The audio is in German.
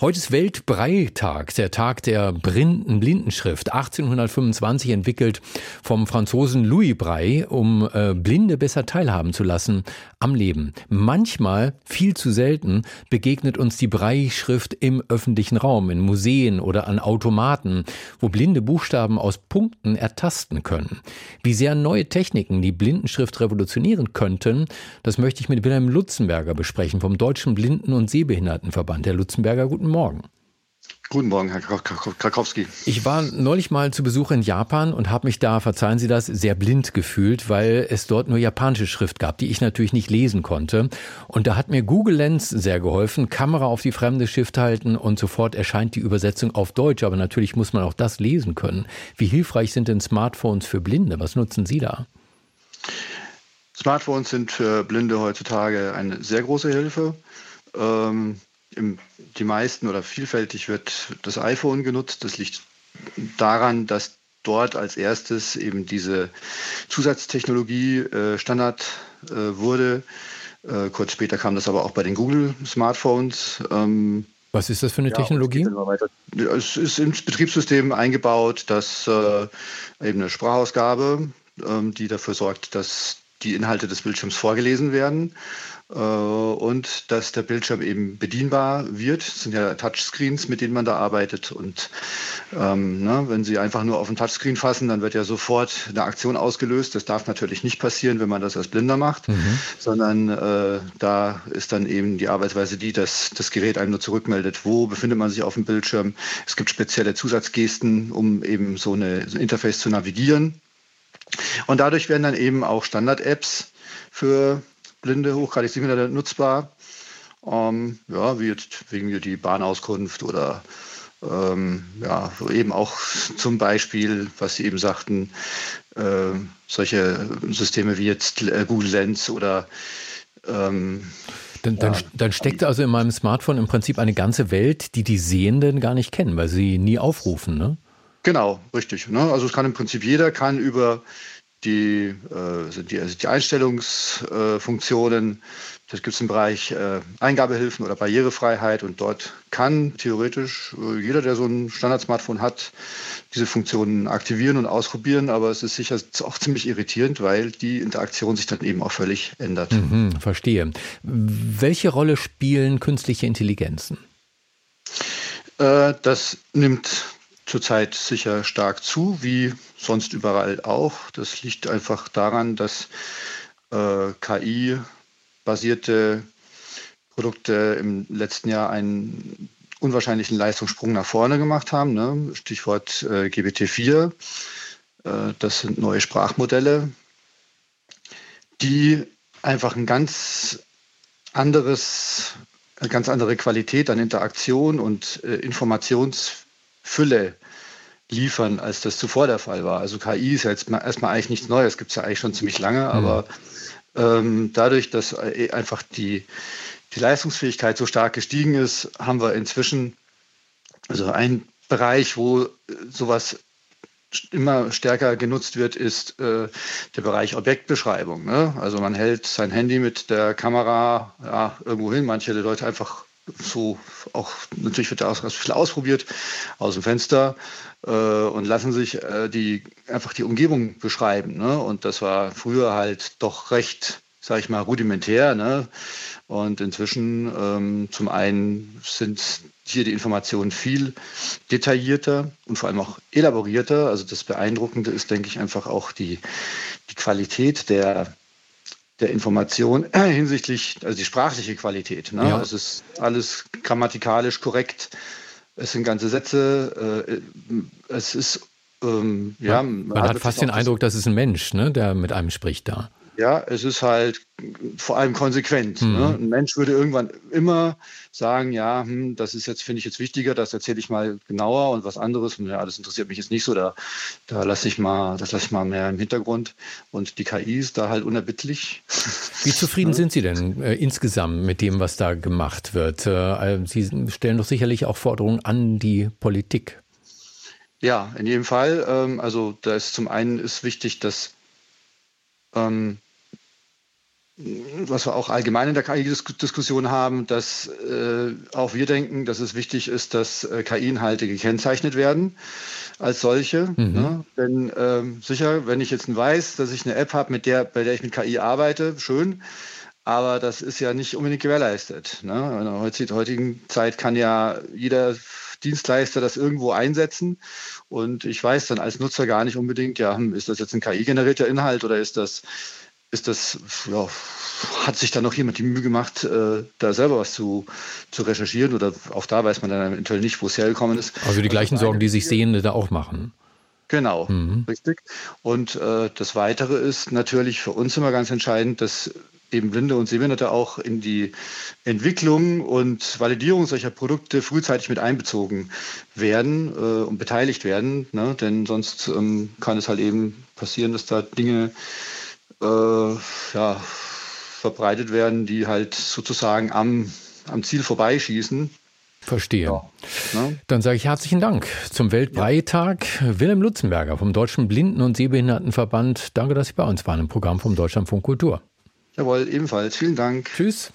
Heute ist Weltbreitag, der Tag der Blinden Blindenschrift, 1825 entwickelt vom Franzosen Louis Brey, um äh, Blinde besser teilhaben zu lassen am Leben. Manchmal, viel zu selten, begegnet uns die Brey-Schrift im öffentlichen Raum, in Museen oder an Automaten, wo Blinde Buchstaben aus Punkten ertasten können. Wie sehr neue Techniken die Blindenschrift revolutionieren könnten, das möchte ich mit Wilhelm Lutzenberger besprechen vom Deutschen Blinden- und Sehbehindertenverband. Herr Lutzenberger, guten Guten Morgen. Guten Morgen, Herr Krakowski. Ich war neulich mal zu Besuch in Japan und habe mich da, verzeihen Sie das, sehr blind gefühlt, weil es dort nur japanische Schrift gab, die ich natürlich nicht lesen konnte. Und da hat mir Google Lens sehr geholfen, Kamera auf die fremde Schrift halten und sofort erscheint die Übersetzung auf Deutsch. Aber natürlich muss man auch das lesen können. Wie hilfreich sind denn Smartphones für Blinde? Was nutzen Sie da? Smartphones sind für Blinde heutzutage eine sehr große Hilfe. Ähm, im, die meisten oder vielfältig wird das iPhone genutzt. Das liegt daran, dass dort als erstes eben diese Zusatztechnologie äh, Standard äh, wurde. Äh, kurz später kam das aber auch bei den Google-Smartphones. Ähm, Was ist das für eine ja, Technologie? Es ist ins Betriebssystem eingebaut, dass äh, eben eine Sprachausgabe, ähm, die dafür sorgt, dass die Inhalte des Bildschirms vorgelesen werden äh, und dass der Bildschirm eben bedienbar wird. Das sind ja Touchscreens, mit denen man da arbeitet. Und ähm, ne, wenn Sie einfach nur auf den Touchscreen fassen, dann wird ja sofort eine Aktion ausgelöst. Das darf natürlich nicht passieren, wenn man das als Blinder macht, mhm. sondern äh, da ist dann eben die Arbeitsweise die, dass das Gerät einem nur zurückmeldet, wo befindet man sich auf dem Bildschirm. Es gibt spezielle Zusatzgesten, um eben so, eine, so ein Interface zu navigieren. Und dadurch werden dann eben auch Standard-Apps für blinde, hochgradig Sehbehinderte nutzbar. Ähm, ja, wie jetzt wegen mir die Bahnauskunft oder ähm, ja, eben auch zum Beispiel, was Sie eben sagten, äh, solche Systeme wie jetzt äh, Google Lens oder ähm, dann, dann, ja. dann, steckt also in meinem Smartphone im Prinzip eine ganze Welt, die die Sehenden gar nicht kennen, weil sie nie aufrufen, ne? Genau, richtig. Ne? Also es kann im Prinzip jeder kann über die, äh, die, also die Einstellungsfunktionen, das gibt es im Bereich äh, Eingabehilfen oder Barrierefreiheit und dort kann theoretisch äh, jeder, der so ein Standard-Smartphone hat, diese Funktionen aktivieren und ausprobieren, aber es ist sicher auch ziemlich irritierend, weil die Interaktion sich dann eben auch völlig ändert. Mhm, verstehe. Welche Rolle spielen künstliche Intelligenzen? Äh, das nimmt zurzeit sicher stark zu, wie sonst überall auch. Das liegt einfach daran, dass äh, KI-basierte Produkte im letzten Jahr einen unwahrscheinlichen Leistungssprung nach vorne gemacht haben. Ne? Stichwort äh, GPT-4. Äh, das sind neue Sprachmodelle, die einfach ein ganz anderes, eine ganz andere Qualität an Interaktion und äh, Informations Fülle liefern, als das zuvor der Fall war. Also KI ist ja jetzt erstmal eigentlich nichts Neues, gibt es ja eigentlich schon ziemlich lange, mhm. aber ähm, dadurch, dass äh, einfach die, die Leistungsfähigkeit so stark gestiegen ist, haben wir inzwischen also ein Bereich, wo sowas immer stärker genutzt wird, ist äh, der Bereich Objektbeschreibung. Ne? Also man hält sein Handy mit der Kamera ja, irgendwo hin. Manche Leute einfach so auch natürlich wird da auch viel ausprobiert aus dem Fenster äh, und lassen sich äh, die einfach die Umgebung beschreiben. Ne? Und das war früher halt doch recht, sag ich mal, rudimentär. Ne? Und inzwischen ähm, zum einen sind hier die Informationen viel detaillierter und vor allem auch elaborierter. Also das Beeindruckende ist, denke ich, einfach auch die, die Qualität der der Information äh, hinsichtlich, also die sprachliche Qualität. Ne? Ja. Es ist alles grammatikalisch korrekt. Es sind ganze Sätze. Äh, es ist ähm, ja. Man, man hat fast den Eindruck, dass es ein Mensch, ne, der mit einem spricht da. Ja, es ist halt vor allem konsequent. Mhm. Ne? Ein Mensch würde irgendwann immer sagen, ja, hm, das ist jetzt, finde ich jetzt wichtiger, das erzähle ich mal genauer und was anderes, ja, das interessiert mich jetzt nicht so, da, da lasse ich mal, das lasse ich mal mehr im Hintergrund. Und die KI ist da halt unerbittlich. Wie zufrieden sind Sie denn äh, insgesamt mit dem, was da gemacht wird? Äh, Sie stellen doch sicherlich auch Forderungen an die Politik. Ja, in jedem Fall. Ähm, also da ist zum einen ist wichtig, dass ähm, was wir auch allgemein in der KI-Diskussion haben, dass äh, auch wir denken, dass es wichtig ist, dass äh, KI-Inhalte gekennzeichnet werden als solche. Mhm. Ne? Denn ähm, sicher, wenn ich jetzt weiß, dass ich eine App habe, mit der, bei der ich mit KI arbeite, schön. Aber das ist ja nicht unbedingt gewährleistet. Ne? In der heutigen Zeit kann ja jeder Dienstleister das irgendwo einsetzen. Und ich weiß dann als Nutzer gar nicht unbedingt, ja, hm, ist das jetzt ein KI-generierter Inhalt oder ist das ist das, ja, hat sich da noch jemand die Mühe gemacht, äh, da selber was zu, zu recherchieren oder auch da weiß man dann eventuell nicht, wo es hergekommen ist. Also die gleichen also Sorgen, die sich Sehende da auch machen. Genau, mhm. richtig. Und äh, das Weitere ist natürlich für uns immer ganz entscheidend, dass eben Blinde und Sehbehinderte auch in die Entwicklung und Validierung solcher Produkte frühzeitig mit einbezogen werden äh, und beteiligt werden. Ne? Denn sonst ähm, kann es halt eben passieren, dass da Dinge ja, verbreitet werden, die halt sozusagen am, am Ziel vorbeischießen. Verstehe. Ja. Ne? Dann sage ich herzlichen Dank zum Weltbreitag. Ja. Wilhelm Lutzenberger vom Deutschen Blinden- und Sehbehindertenverband. Danke, dass Sie bei uns waren im Programm vom Deutschlandfunk Kultur. Jawohl, ebenfalls. Vielen Dank. Tschüss.